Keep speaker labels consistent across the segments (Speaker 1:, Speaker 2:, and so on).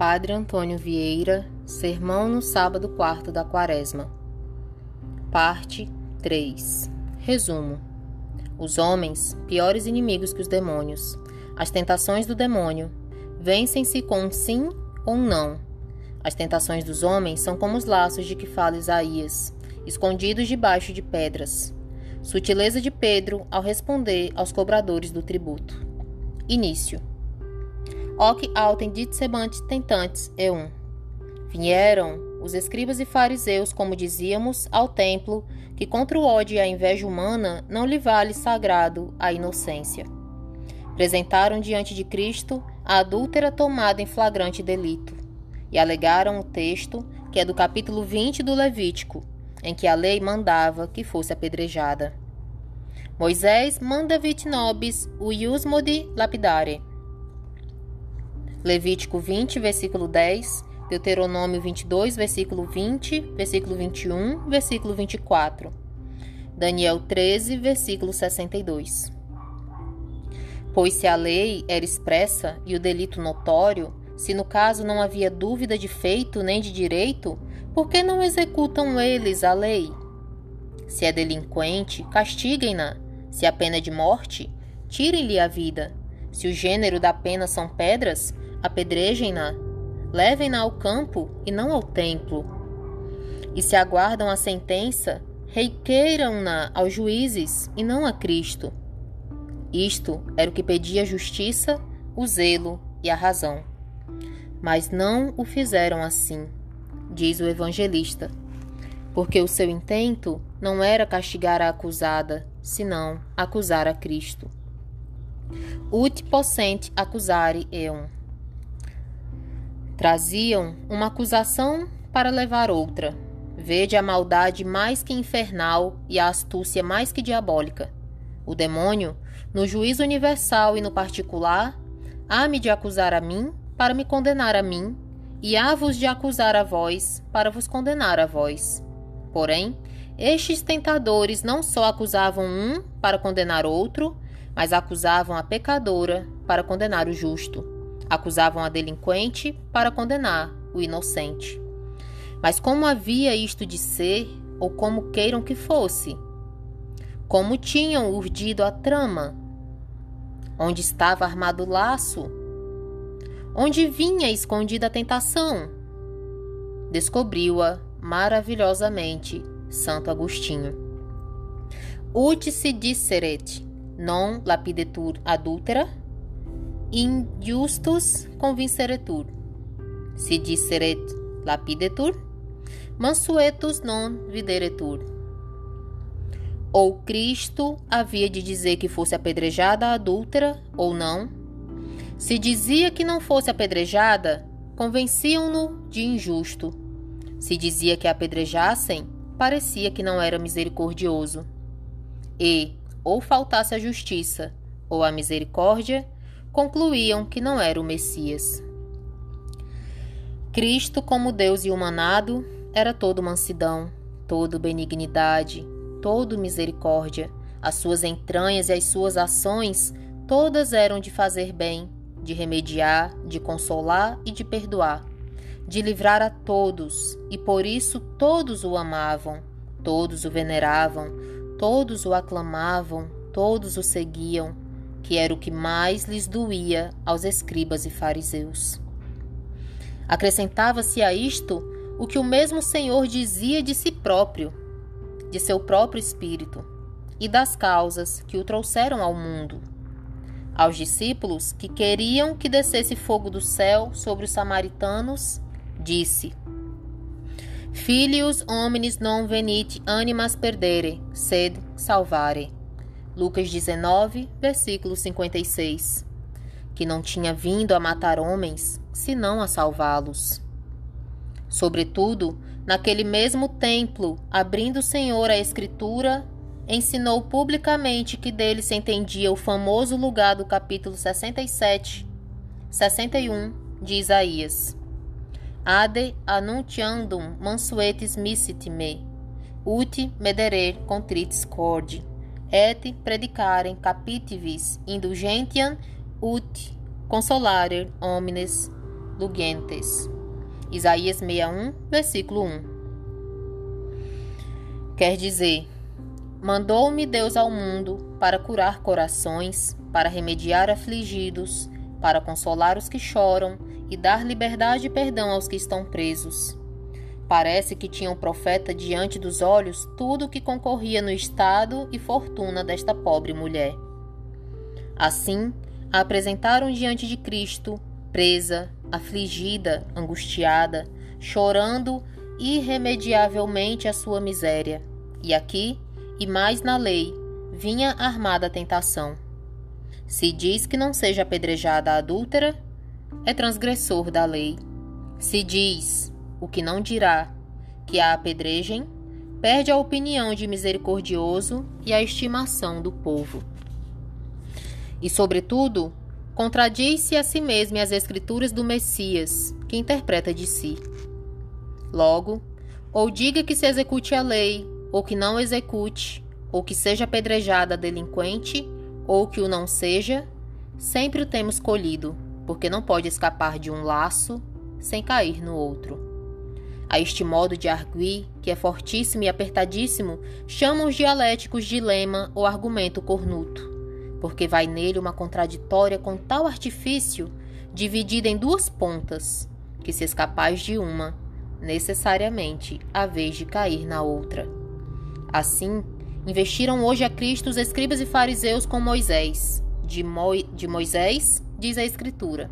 Speaker 1: Padre Antônio Vieira, Sermão no sábado quarto da Quaresma. Parte 3. Resumo. Os homens, piores inimigos que os demônios. As tentações do demônio vencem-se com um sim ou um não. As tentações dos homens são como os laços de que fala Isaías, escondidos debaixo de pedras. Sutileza de Pedro ao responder aos cobradores do tributo. Início. Hoc autem ditsebant tentantes e um. Vieram os escribas e fariseus, como dizíamos, ao templo, que contra o ódio e a inveja humana não lhe vale sagrado a inocência. Apresentaram diante de Cristo a adúltera tomada em flagrante delito, e alegaram o texto, que é do capítulo 20 do Levítico, em que a lei mandava que fosse apedrejada. Moisés manda vit nobis o iusmodi lapidare, Levítico 20, versículo 10, Deuteronômio 22, versículo 20, versículo 21, versículo 24. Daniel 13, versículo 62. Pois se a lei era expressa e o delito notório, se no caso não havia dúvida de feito nem de direito, por que não executam eles a lei? Se é delinquente, castiguem-na. Se a pena é de morte, tirem-lhe a vida. Se o gênero da pena são pedras, apedrejem-na, levem-na ao campo e não ao templo. E se aguardam a sentença, requeiram-na aos juízes e não a Cristo. Isto era o que pedia a justiça, o zelo e a razão. Mas não o fizeram assim, diz o evangelista, porque o seu intento não era castigar a acusada, senão acusar a Cristo. Ut possente accusare eum Traziam uma acusação para levar outra. Vede a maldade mais que infernal e a astúcia mais que diabólica. O demônio, no juízo universal e no particular, há-me de acusar a mim para me condenar a mim, e há-vos de acusar a vós para vos condenar a vós. Porém, estes tentadores não só acusavam um para condenar outro, mas acusavam a pecadora para condenar o justo. Acusavam a delinquente para condenar o inocente. Mas como havia isto de ser, ou como queiram que fosse? Como tinham urdido a trama? Onde estava armado o laço? Onde vinha escondida a tentação? Descobriu-a maravilhosamente Santo Agostinho. Ut se disseret non lapidetur adultera injustus convinceretur. Si disseret lapidetur, mansuetus non videretur. Ou Cristo havia de dizer que fosse apedrejada a adúltera ou não? Se dizia que não fosse apedrejada, convenciam-no de injusto. Se dizia que a apedrejassem, parecia que não era misericordioso. E, ou faltasse a justiça, ou a misericórdia, concluíam que não era o Messias. Cristo, como Deus e humanado, era todo mansidão, todo benignidade, todo misericórdia. As suas entranhas e as suas ações todas eram de fazer bem, de remediar, de consolar e de perdoar, de livrar a todos, e por isso todos o amavam, todos o veneravam, todos o aclamavam, todos o seguiam, que era o que mais lhes doía aos escribas e fariseus. Acrescentava-se a isto o que o mesmo Senhor dizia de si próprio, de seu próprio espírito e das causas que o trouxeram ao mundo. Aos discípulos que queriam que descesse fogo do céu sobre os samaritanos, disse: Filius homines non venit animas perdere, sed salvare. Lucas 19, versículo 56. Que não tinha vindo a matar homens, senão a salvá-los. Sobretudo, naquele mesmo templo, abrindo o Senhor a Escritura, ensinou publicamente que dele se entendia o famoso lugar do capítulo 67, 61 de Isaías. Ade annuntiandum mansuetis missit me, ut mederer contritis corde et predicarem capitivis indulgentiam ut consolare homines lugentes. Isaías 61, versículo 1. Quer dizer, mandou-me Deus ao mundo para curar corações, para remediar afligidos, para consolar os que choram e dar liberdade e perdão aos que estão presos. Parece que tinha um profeta diante dos olhos tudo o que concorria no estado e fortuna desta pobre mulher. Assim, a apresentaram diante de Cristo, presa, afligida, angustiada, chorando irremediavelmente a sua miséria. E aqui, e mais na lei, vinha armada a tentação. Se diz que não seja apedrejada a adúltera, é transgressor da lei. Se diz, o que não dirá, que a apedrejem, perde a opinião de misericordioso e a estimação do povo. E, sobretudo, contradiz-se a si mesmo e as escrituras do Messias, que interpreta de si. Logo, ou diga que se execute a lei, ou que não execute, ou que seja apedrejada delinquente, ou que o não seja, sempre o temos colhido, porque não pode escapar de um laço sem cair no outro. A este modo de arguir, que é fortíssimo e apertadíssimo, chamam os dialéticos dilema ou argumento cornuto, porque vai nele uma contraditória com tal artifício, dividida em duas pontas, que se escapais de uma, necessariamente a vez de cair na outra. Assim, investiram hoje a Cristo os escribas e fariseus com Moisés. De, Mo de Moisés, diz a Escritura: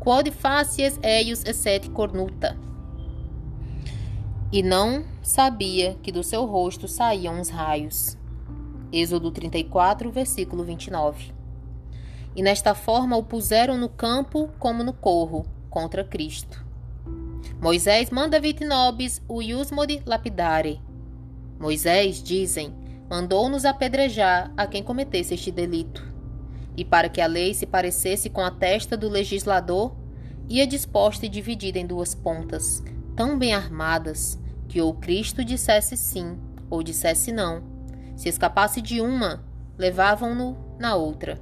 Speaker 1: Quod facies eius esset cornuta. E não sabia que do seu rosto saíam os raios. Êxodo 34, versículo 29. E nesta forma o puseram no campo como no corro, contra Cristo. Moisés manda vit nobis o iusmodi lapidare, Moisés, dizem, mandou-nos apedrejar a quem cometesse este delito. E para que a lei se parecesse com a testa do legislador, ia disposta e dividida em duas pontas, tão bem armadas, que ou Cristo dissesse sim ou dissesse não. Se escapasse de uma, levavam-no na outra.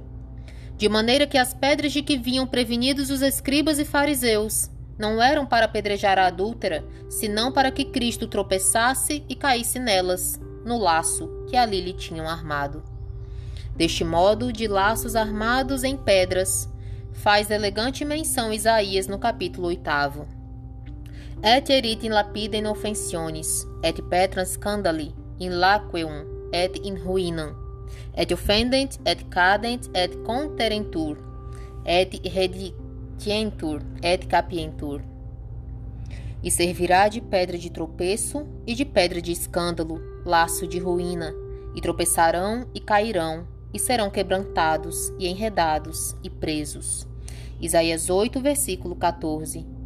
Speaker 1: De maneira que as pedras de que vinham prevenidos os escribas e fariseus não eram para apedrejar a adúltera, senão para que Cristo tropeçasse e caísse nelas, no laço que ali lhe tinham armado. Deste modo, de laços armados em pedras, faz elegante menção Isaías no capítulo 8. Et erit in lapidem offensiones, et petram scandali, in laqueum, et in ruinam, et offendent, et cadent, et conterentur, et redit Tientur et capientur. E servirá de pedra de tropeço e de pedra de escândalo, laço de ruína, e tropeçarão e cairão, e serão quebrantados e enredados e presos. Isaías 8, versículo 14.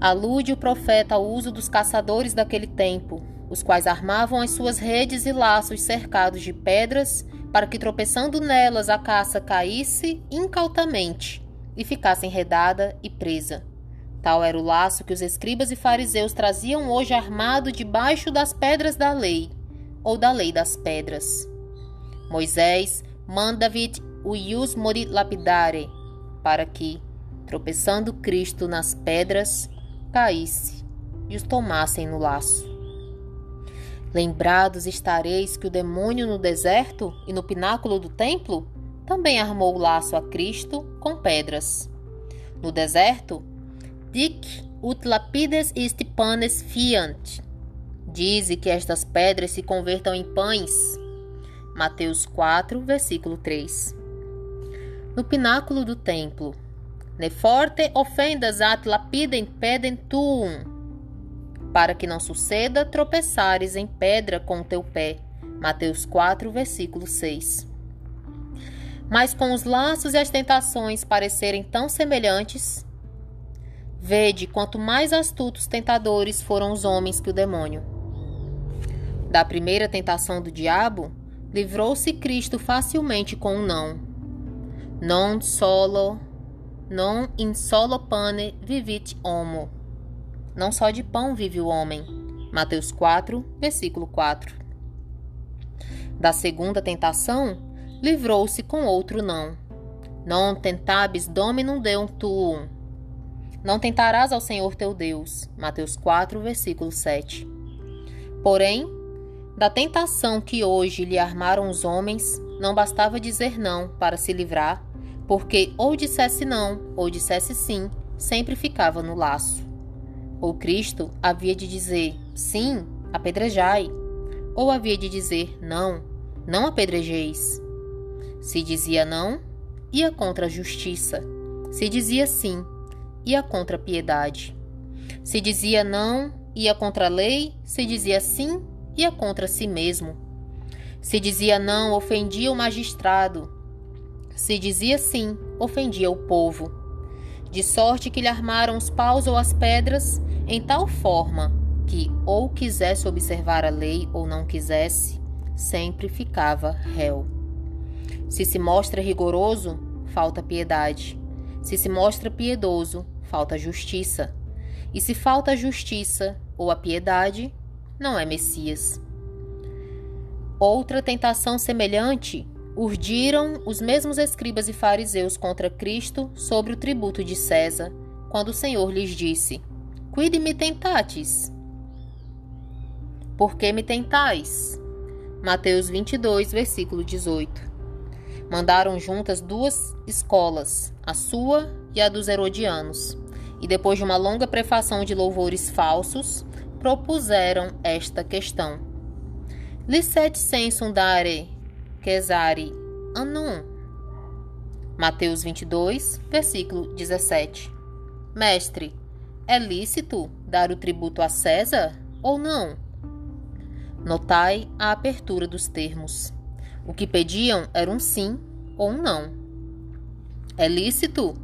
Speaker 1: Alude o profeta ao uso dos caçadores daquele tempo, os quais armavam as suas redes e laços cercados de pedras, para que tropeçando nelas a caça caísse incautamente e ficasse enredada e presa. Tal era o laço que os escribas e fariseus traziam hoje armado debaixo das pedras da lei, ou da lei das pedras. Moisés manda-vit o ius mori lapidare, para que, tropeçando Cristo nas pedras, caísse e os tomassem no laço. Lembrados estareis que o demônio no deserto e no pináculo do templo também armou o laço a Cristo com pedras. No deserto, dic ut lapides ist panes fiant. Dize que estas pedras se convertam em pães. Mateus 4, versículo 3. No pináculo do templo, ne forte ofendas at lapidem pedem tuum, para que não suceda tropeçares em pedra com teu pé. Mateus 4, versículo 6. Mas com os laços e as tentações parecerem tão semelhantes, vede quanto mais astutos tentadores foram os homens que o demônio. Da primeira tentação do diabo, livrou-se Cristo facilmente com um não. Non solo, non in solo pane vivit homo. Não só de pão vive o homem. Mateus 4, versículo 4. Da segunda tentação, livrou-se com outro não. Non tentabis dominum deum tuum. Não tentarás ao Senhor teu Deus. Mateus 4, versículo 7. Porém, da tentação que hoje lhe armaram os homens, não bastava dizer não para se livrar, porque ou dissesse não ou dissesse sim, sempre ficava no laço. Ou Cristo havia de dizer sim, apedrejai, ou havia de dizer não, não apedrejeis. Se dizia não, ia contra a justiça. Se dizia sim, ia contra a piedade. Se dizia não, ia contra a lei. Se dizia sim, ia contra si mesmo. Se dizia não, ofendia o magistrado. Se dizia sim, ofendia o povo. De sorte que lhe armaram os paus ou as pedras em tal forma que, ou quisesse observar a lei ou não quisesse, sempre ficava réu. Se se mostra rigoroso, falta piedade. Se se mostra piedoso, falta justiça. E se falta a justiça ou a piedade, não é Messias. Outra tentação semelhante urdiram os mesmos escribas e fariseus contra Cristo sobre o tributo de César, quando o Senhor lhes disse: Cuide-me tentates. Por que me tentais? Mateus 22, versículo 18. Mandaram juntas duas escolas, a sua e a dos Herodianos, e depois de uma longa prefação de louvores falsos, propuseram esta questão: Licet sensum dare quesari anum. Mateus 22, versículo 17. Mestre, é lícito dar o tributo a César ou não? Notai a apertura dos termos. O que pediam era um sim ou um não. É lícito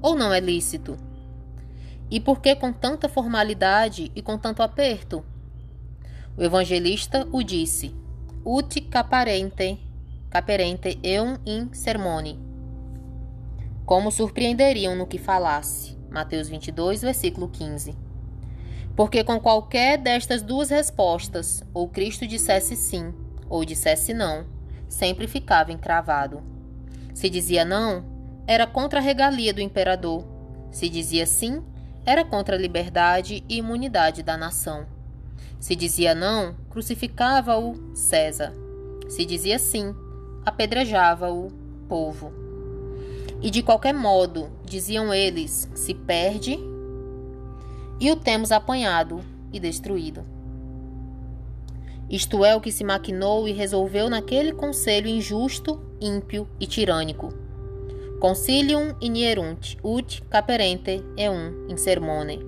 Speaker 1: ou não é lícito? E por que com tanta formalidade e com tanto aperto? O evangelista o disse: Ut caparente, caperente eum in sermone. Como surpreenderiam no que falasse. Mateus 22, versículo 15. Porque com qualquer destas duas respostas, ou Cristo dissesse sim, ou dissesse não, sempre ficava encravado. Se dizia não, era contra a regalia do imperador. Se dizia sim, era contra a liberdade e imunidade da nação. Se dizia não, crucificava o César. Se dizia sim, apedrejava o povo. E de qualquer modo, diziam eles, se perde e o temos apanhado e destruído. Isto é o que se maquinou e resolveu naquele conselho injusto, ímpio e tirânico. Concilium inierunt ut caperente eum in sermone.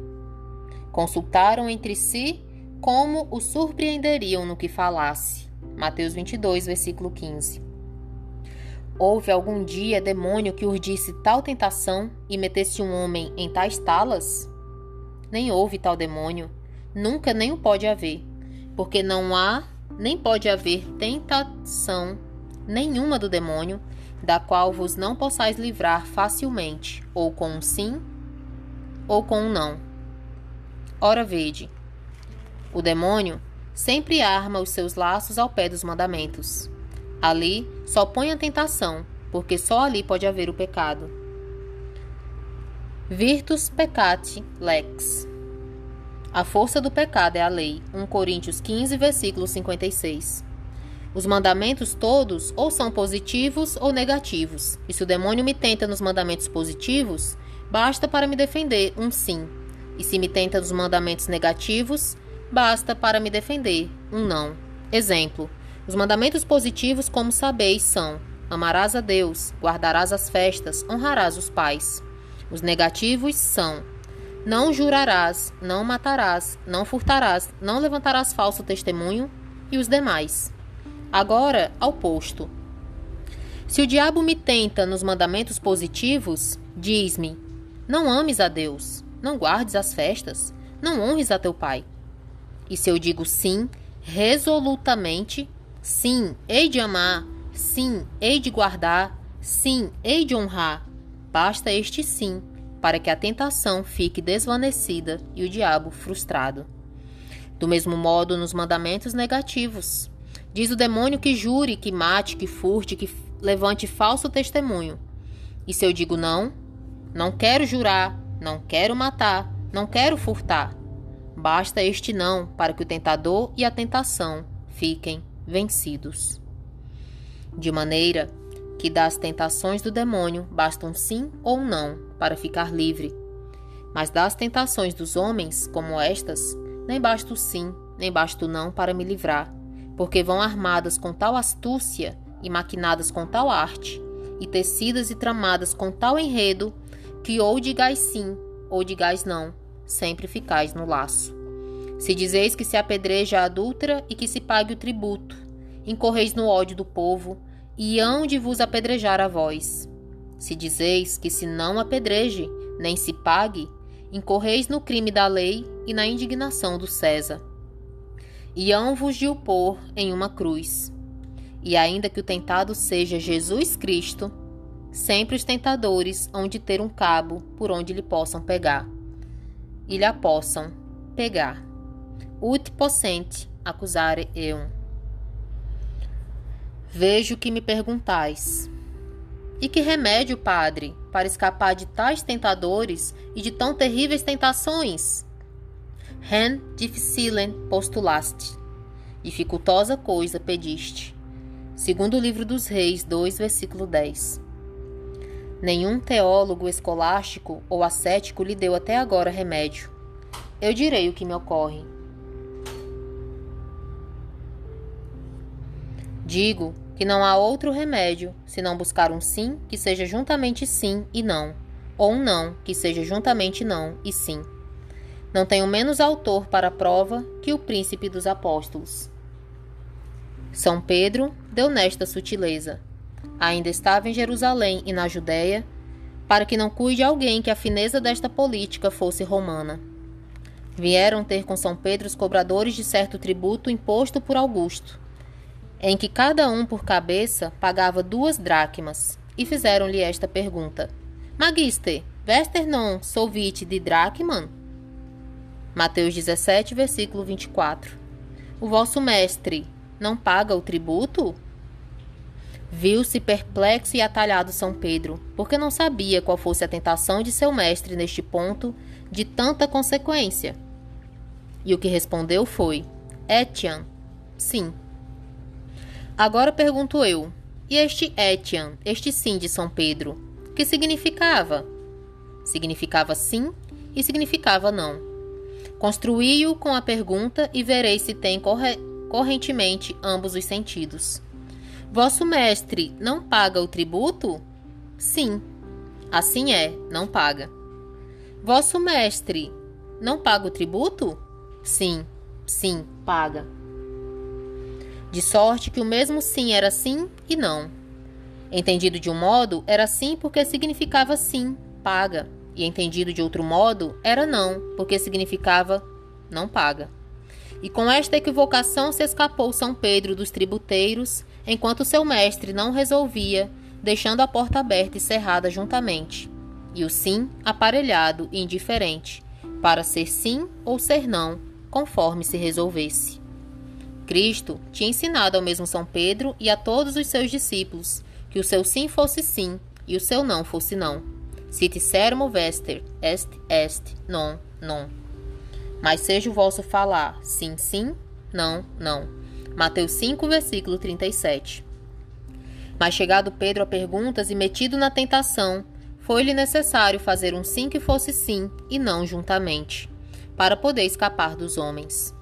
Speaker 1: Consultaram entre si como o surpreenderiam no que falasse. Mateus 22, versículo 15. Houve algum dia demônio que urdisse tal tentação e metesse um homem em tais talas? Nem houve tal demônio, nunca nem o pode haver porque não há nem pode haver tentação nenhuma do demônio, da qual vos não possais livrar facilmente, ou com um sim, ou com um não. Ora, vede, o demônio sempre arma os seus laços ao pé dos mandamentos. Ali só põe a tentação, porque só ali pode haver o pecado. Virtus peccati lex. A força do pecado é a lei. 1 Coríntios 15, versículo 56. Os mandamentos todos ou são positivos ou negativos. E se o demônio me tenta nos mandamentos positivos, basta para me defender um sim. E se me tenta nos mandamentos negativos, basta para me defender um não. Exemplo: os mandamentos positivos, como sabeis, são: amarás a Deus, guardarás as festas, honrarás os pais. Os negativos são: não jurarás, não matarás, não furtarás, não levantarás falso testemunho e os demais. Agora, ao posto. Se o diabo me tenta nos mandamentos positivos, diz-me: Não ames a Deus, não guardes as festas, não honres a teu pai. E se eu digo sim, resolutamente, sim, hei de amar, sim, hei de guardar, sim, hei de honrar, basta este sim para que a tentação fique desvanecida e o diabo frustrado. Do mesmo modo, nos mandamentos negativos, diz o demônio que jure, que mate, que furte, que levante falso testemunho. E se eu digo não, não quero jurar, não quero matar, não quero furtar. Basta este não para que o tentador e a tentação fiquem vencidos. De maneira que das tentações do demônio bastam sim ou não para ficar livre. Mas das tentações dos homens, como estas, nem basta o sim, nem basta o não para me livrar, porque vão armadas com tal astúcia e maquinadas com tal arte, e tecidas e tramadas com tal enredo, que ou digais sim, ou digais não, sempre ficais no laço. Se dizeis que se apedreja a adúltera e que se pague o tributo, incorreis no ódio do povo, e hão de vos apedrejar a vós. Se dizeis que se não apedreje, nem se pague, incorreis no crime da lei e na indignação do César. E hão vos de o pôr em uma cruz. E ainda que o tentado seja Jesus Cristo, sempre os tentadores hão de ter um cabo por onde lhe possam pegar. E lhe possam pegar. Ut possente accusare eum. Vejo que me perguntais. E que remédio, Padre, para escapar de tais tentadores e de tão terríveis tentações? Ren difficilem postulaste. Dificultosa coisa pediste. Segundo o livro dos Reis, 2, versículo 10. Nenhum teólogo escolástico ou ascético lhe deu até agora remédio. Eu direi o que me ocorre. Digo que não há outro remédio senão buscar um sim que seja juntamente sim e não, ou um não que seja juntamente não e sim. Não tenho menos autor para a prova que o príncipe dos apóstolos. São Pedro deu nesta sutileza. Ainda estava em Jerusalém e na Judéia, para que não cuide alguém que a fineza desta política fosse romana. Vieram ter com São Pedro os cobradores de certo tributo imposto por Augusto em que cada um por cabeça pagava duas dracmas, e fizeram-lhe esta pergunta: Magister, vester non solvite de dracman? Mateus 17, versículo 24. O vosso mestre não paga o tributo? Viu-se perplexo e atalhado São Pedro, porque não sabia qual fosse a tentação de seu mestre neste ponto de tanta consequência. E o que respondeu foi: Etian, sim. Agora pergunto eu: e este Etian, este sim de São Pedro, que significava? Significava sim e significava não. Construí-o com a pergunta e verei se tem corre correntemente ambos os sentidos. Vosso mestre não paga o tributo? Sim. Assim é, não paga. Vosso mestre não paga o tributo? Sim, sim, paga de sorte que o mesmo sim era sim e não. Entendido de um modo, era sim porque significava sim, paga, e entendido de outro modo, era não, porque significava não paga. E com esta equivocação se escapou São Pedro dos tributeiros, enquanto seu mestre não resolvia, deixando a porta aberta e cerrada juntamente, e o sim aparelhado e indiferente, para ser sim ou ser não, conforme se resolvesse. Cristo tinha ensinado ao mesmo São Pedro e a todos os seus discípulos que o seu sim fosse sim e o seu não fosse não. Sit sermo vester, est est, non, non. Mas seja o vosso falar sim, sim, não, não. Mateus 5, versículo 37. Mas chegado Pedro a perguntas e metido na tentação, foi-lhe necessário fazer um sim que fosse sim e não juntamente, para poder escapar dos homens.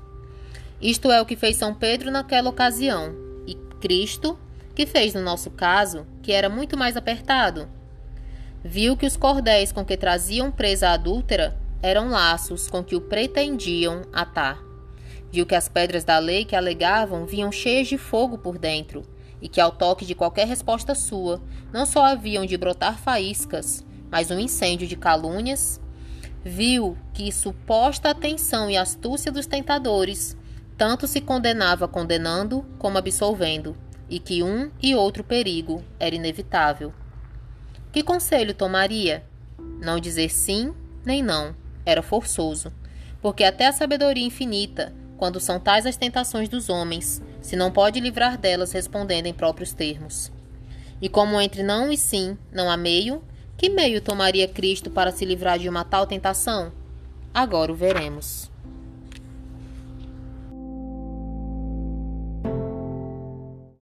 Speaker 1: Isto é o que fez São Pedro naquela ocasião, e Cristo, que fez no nosso caso, que era muito mais apertado. Viu que os cordéis com que traziam presa a adúltera eram laços com que o pretendiam atar. Viu que as pedras da lei que alegavam vinham cheias de fogo por dentro, e que ao toque de qualquer resposta sua, não só haviam de brotar faíscas, mas um incêndio de calúnias. Viu que suposta atenção e astúcia dos tentadores tanto se condenava condenando como absolvendo, e que um e outro perigo era inevitável. Que conselho tomaria? Não dizer sim nem não, era forçoso, porque até a sabedoria infinita, quando são tais as tentações dos homens, se não pode livrar delas respondendo em próprios termos. E como entre não e sim não há meio, Que meio tomaria Cristo para se livrar de uma tal tentação? Agora o veremos.